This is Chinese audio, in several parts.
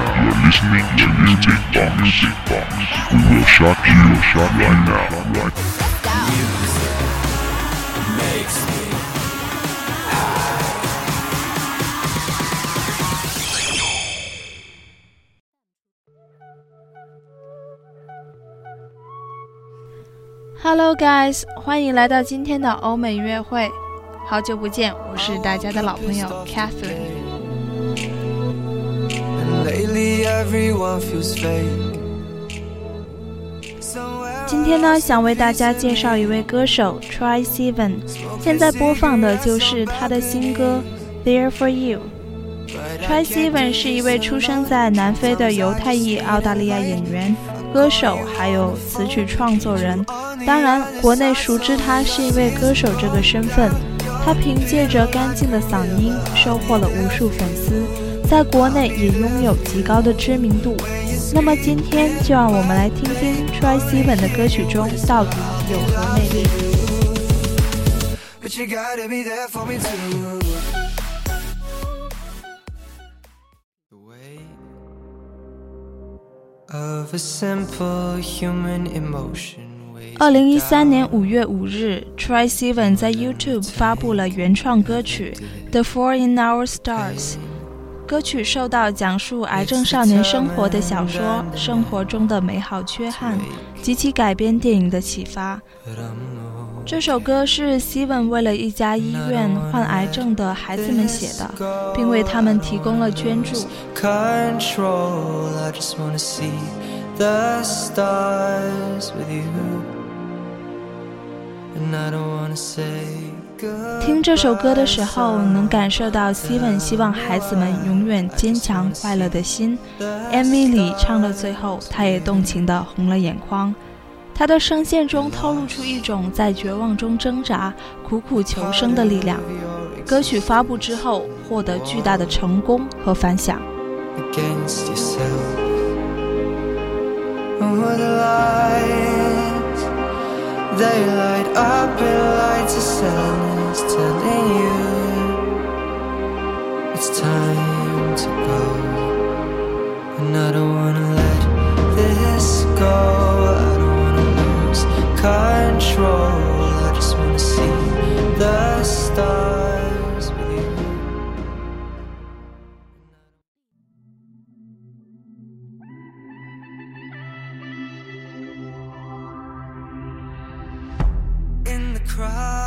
You're listening to Music Box. Music Box. We will shock you, shock right now. Right Hello guys，欢迎来到今天的欧美约会。好久不见，我是大家的老朋友 Catherine。今天呢，想为大家介绍一位歌手 Try Seven，现在播放的就是他的新歌《There for You》。Try Seven 是一位出生在南非的犹太裔澳大利亚演员、歌手，还有词曲创作人。当然，国内熟知他是一位歌手这个身份。他凭借着干净的嗓音，收获了无数粉丝，在国内也拥有极高的知名度。那么今天就让我们来听听 Try Seven 的歌曲中到底有何魅力。But you gotta be there for me too. The weight of a simple human emotion. weighs 二零一三年五月五日，Try Seven 在 YouTube 发布了原创歌曲《The Four in Our Stars》。歌曲受到讲述癌症少年生活的小说《生活中的美好缺憾》及其改编电影的启发。这首歌是 Steven 为了一家医院患癌症的孩子们写的，并为他们提供了捐助。And I don't wanna say 听这首歌的时候，能感受到 Steven 希望孩子们永远坚强快乐的心。MV 里唱到最后，他也动情地红了眼眶。他的声线中透露出一种在绝望中挣扎、苦苦求生的力量。歌曲发布之后，获得巨大的成功和反响。Telling you it's time to go. And I don't wanna let this go. I don't wanna lose control. I just wanna see the stars with you. In the crowd.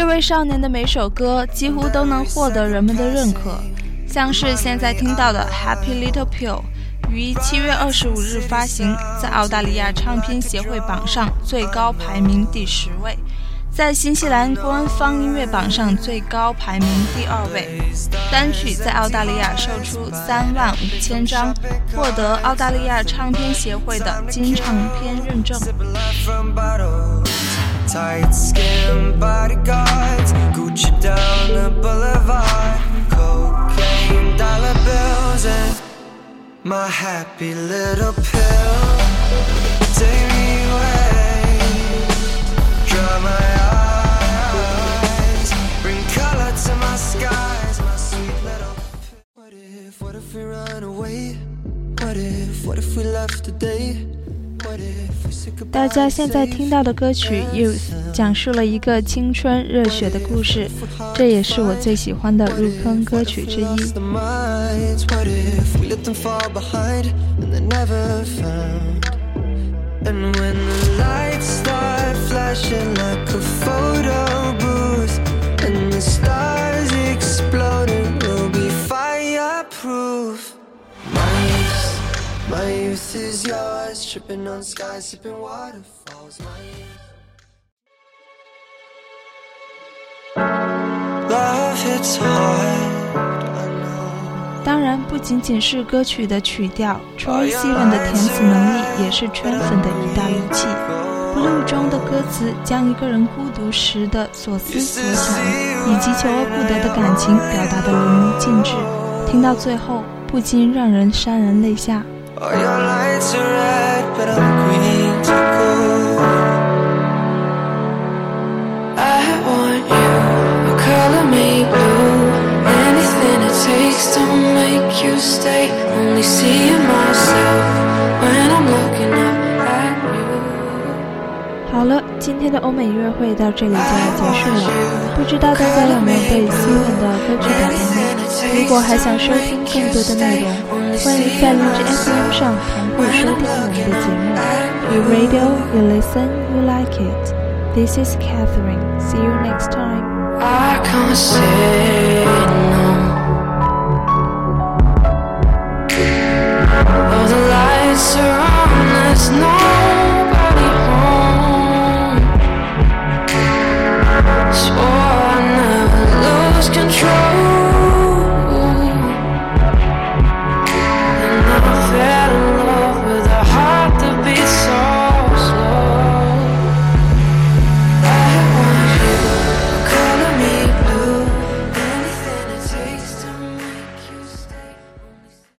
这位少年的每首歌几乎都能获得人们的认可，像是现在听到的《Happy Little Pill》，于七月二十五日发行，在澳大利亚唱片协会榜上最高排名第十位，在新西兰官方音乐榜上最高排名第二位。单曲在澳大利亚售出三万五千张，获得澳大利亚唱片协会的金唱片认证。Tight skin bodyguards. Gucci down the boulevard. Cocaine dollar bills and my happy little pill. Take me away. Dry my eyes. Bring color to my skies. My sweet little pill. What if, what if we run away? What if, what if we left today? 大家现在听到的歌曲《Youth》讲述了一个青春热血的故事，这也是我最喜欢的入坑歌曲之一。Tripping on skies, sipping waterfalls. My. Love hits hard 当然，不仅仅是歌曲的曲调，Troy Sivan 的填词能力也是圈粉的一大利器。Blue 中的歌词将一个人孤独时的所思所想，以及求而不得的感情表达得淋漓尽致，听到最后不禁让人潸然泪下。好了，今天的欧美音乐会到这里就要结束了。不知道大家有没有被 Steven 的歌曲打动呢？如果还想收听更多的内容，欢迎在荔枝 FM 上同步收听我们的节目。You radio, you listen, you like it. This is Catherine. See you next time.